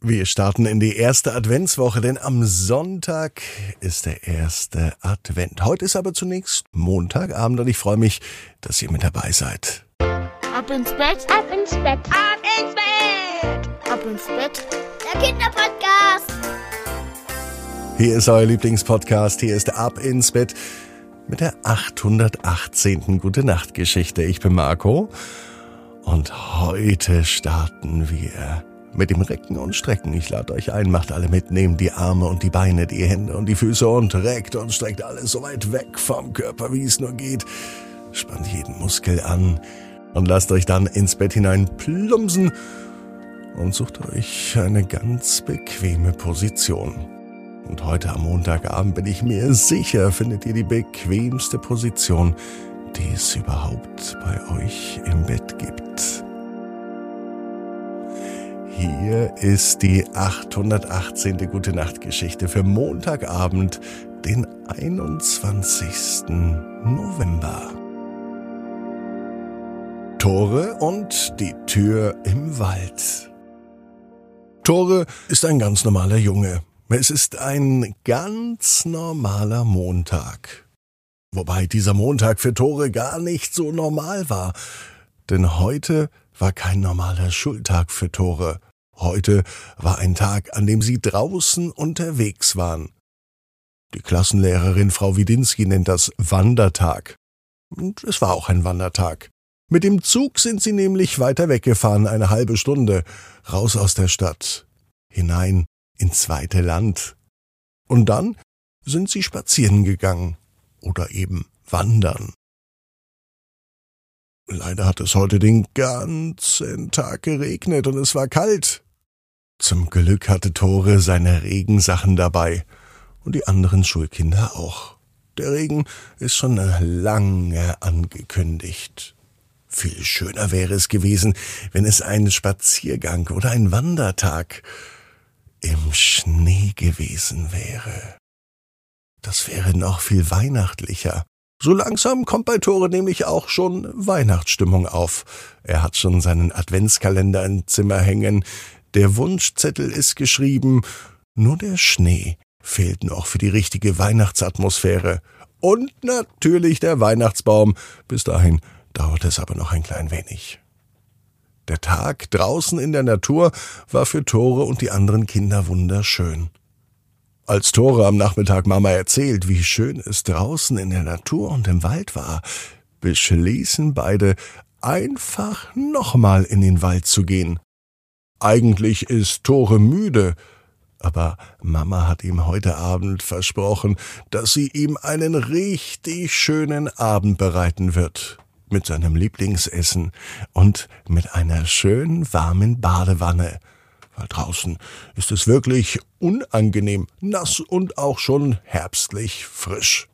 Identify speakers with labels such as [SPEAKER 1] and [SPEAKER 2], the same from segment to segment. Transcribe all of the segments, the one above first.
[SPEAKER 1] Wir starten in die erste Adventswoche, denn am Sonntag ist der erste Advent. Heute ist aber zunächst Montagabend und ich freue mich, dass ihr mit dabei seid.
[SPEAKER 2] Ab ins Bett,
[SPEAKER 3] ab ins Bett,
[SPEAKER 2] ab ins Bett, ab ins Bett.
[SPEAKER 3] Der Kinderpodcast.
[SPEAKER 1] Hier ist euer Lieblingspodcast, hier ist Ab ins Bett mit der 818. Gute Nacht Geschichte. Ich bin Marco und heute starten wir mit dem Recken und Strecken. Ich lade euch ein, macht alle mit, nehmt die Arme und die Beine, die Hände und die Füße und reckt und streckt alles so weit weg vom Körper, wie es nur geht. Spannt jeden Muskel an und lasst euch dann ins Bett hinein plumpsen und sucht euch eine ganz bequeme Position. Und heute am Montagabend bin ich mir sicher, findet ihr die bequemste Position, die es überhaupt bei euch im Bett gibt. Hier ist die 818. Gute Nacht Geschichte für Montagabend, den 21. November. Tore und die Tür im Wald. Tore ist ein ganz normaler Junge. Es ist ein ganz normaler Montag. Wobei dieser Montag für Tore gar nicht so normal war. Denn heute war kein normaler Schultag für Tore. Heute war ein Tag, an dem sie draußen unterwegs waren. Die Klassenlehrerin Frau Widinski nennt das Wandertag. Und es war auch ein Wandertag. Mit dem Zug sind sie nämlich weiter weggefahren, eine halbe Stunde, raus aus der Stadt, hinein ins weite Land. Und dann sind sie spazieren gegangen oder eben wandern. Leider hat es heute den ganzen Tag geregnet und es war kalt. Zum Glück hatte Tore seine Regensachen dabei und die anderen Schulkinder auch. Der Regen ist schon lange angekündigt. Viel schöner wäre es gewesen, wenn es ein Spaziergang oder ein Wandertag im Schnee gewesen wäre. Das wäre noch viel weihnachtlicher. So langsam kommt bei Tore nämlich auch schon Weihnachtsstimmung auf. Er hat schon seinen Adventskalender im Zimmer hängen, der Wunschzettel ist geschrieben, nur der Schnee fehlt noch für die richtige Weihnachtsatmosphäre. Und natürlich der Weihnachtsbaum. Bis dahin dauert es aber noch ein klein wenig. Der Tag draußen in der Natur war für Tore und die anderen Kinder wunderschön. Als Tore am Nachmittag Mama erzählt, wie schön es draußen in der Natur und im Wald war, beschließen beide, einfach nochmal in den Wald zu gehen. Eigentlich ist Tore müde, aber Mama hat ihm heute Abend versprochen, dass sie ihm einen richtig schönen Abend bereiten wird. Mit seinem Lieblingsessen und mit einer schönen warmen Badewanne. Weil draußen ist es wirklich unangenehm, nass und auch schon herbstlich frisch.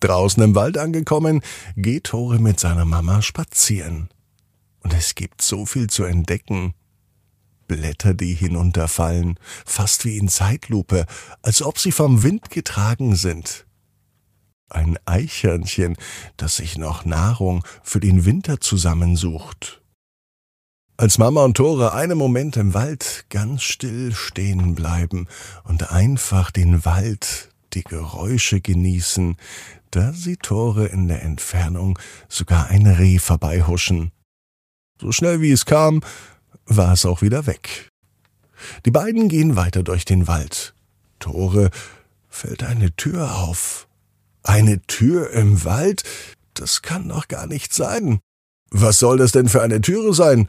[SPEAKER 1] Draußen im Wald angekommen, geht Tore mit seiner Mama spazieren. Und es gibt so viel zu entdecken. Blätter, die hinunterfallen, fast wie in Zeitlupe, als ob sie vom Wind getragen sind. Ein Eichhörnchen, das sich noch Nahrung für den Winter zusammensucht. Als Mama und Tore einen Moment im Wald ganz still stehen bleiben und einfach den Wald, die Geräusche genießen, da sieht Tore in der Entfernung sogar ein Reh vorbeihuschen. So schnell wie es kam, war es auch wieder weg. Die beiden gehen weiter durch den Wald. Tore fällt eine Tür auf. Eine Tür im Wald? Das kann doch gar nicht sein. Was soll das denn für eine Türe sein?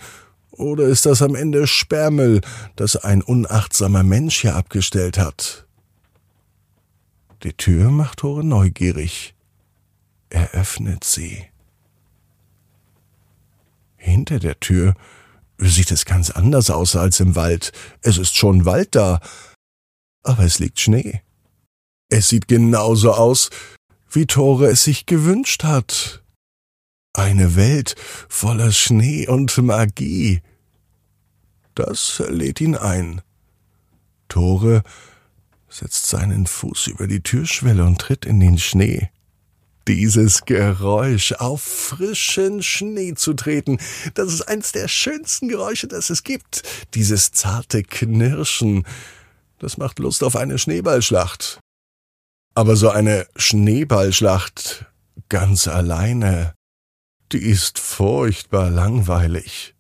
[SPEAKER 1] Oder ist das am Ende Sperrmüll, das ein unachtsamer Mensch hier abgestellt hat? Die Tür macht Tore neugierig. Er öffnet sie. Hinter der Tür sieht es ganz anders aus als im Wald. Es ist schon Wald da, aber es liegt Schnee. Es sieht genauso aus, wie Tore es sich gewünscht hat. Eine Welt voller Schnee und Magie. Das lädt ihn ein. Tore setzt seinen Fuß über die Türschwelle und tritt in den Schnee. Dieses Geräusch, auf frischen Schnee zu treten, das ist eins der schönsten Geräusche, das es gibt. Dieses zarte Knirschen, das macht Lust auf eine Schneeballschlacht. Aber so eine Schneeballschlacht ganz alleine, die ist furchtbar langweilig.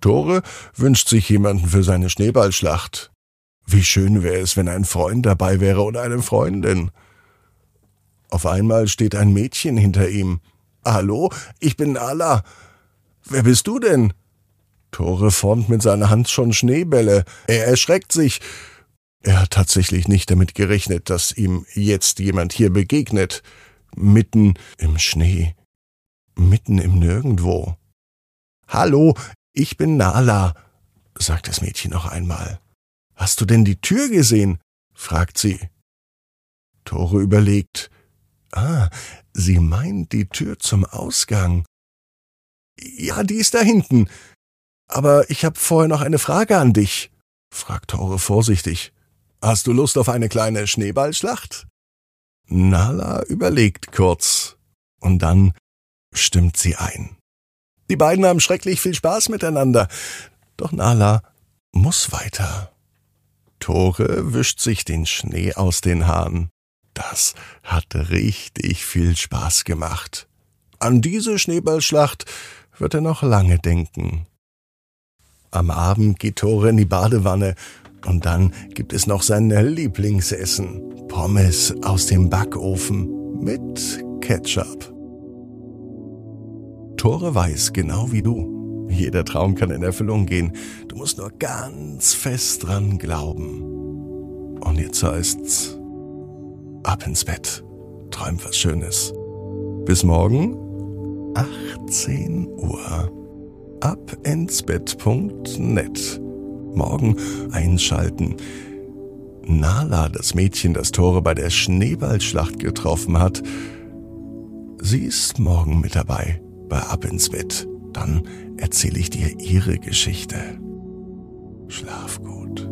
[SPEAKER 1] Tore wünscht sich jemanden für seine Schneeballschlacht. Wie schön wäre es, wenn ein Freund dabei wäre oder eine Freundin. Auf einmal steht ein Mädchen hinter ihm. Hallo, ich bin Ala. Wer bist du denn? Tore formt mit seiner Hand schon Schneebälle. Er erschreckt sich. Er hat tatsächlich nicht damit gerechnet, dass ihm jetzt jemand hier begegnet. Mitten im Schnee. Mitten im Nirgendwo. Hallo, ich bin Nala, sagt das Mädchen noch einmal. Hast du denn die Tür gesehen? fragt sie. Tore überlegt. Ah, sie meint die Tür zum Ausgang. Ja, die ist da hinten. Aber ich habe vorher noch eine Frage an dich, fragt Tore vorsichtig. Hast du Lust auf eine kleine Schneeballschlacht? Nala überlegt kurz und dann stimmt sie ein. Die beiden haben schrecklich viel Spaß miteinander. Doch Nala muss weiter. Tore wischt sich den Schnee aus den Haaren. Das hat richtig viel Spaß gemacht. An diese Schneeballschlacht wird er noch lange denken. Am Abend geht Tore in die Badewanne und dann gibt es noch sein Lieblingsessen. Pommes aus dem Backofen mit Ketchup. Tore weiß, genau wie du. Jeder Traum kann in Erfüllung gehen. Du musst nur ganz fest dran glauben. Und jetzt heißt's ab ins Bett. Träum was Schönes. Bis morgen, 18 Uhr. Ab ins Bett.net. Morgen einschalten. Nala, das Mädchen, das Tore bei der Schneeballschlacht getroffen hat, sie ist morgen mit dabei bei Ab ins Bett. Dann erzähle ich dir ihre Geschichte. Schlaf gut.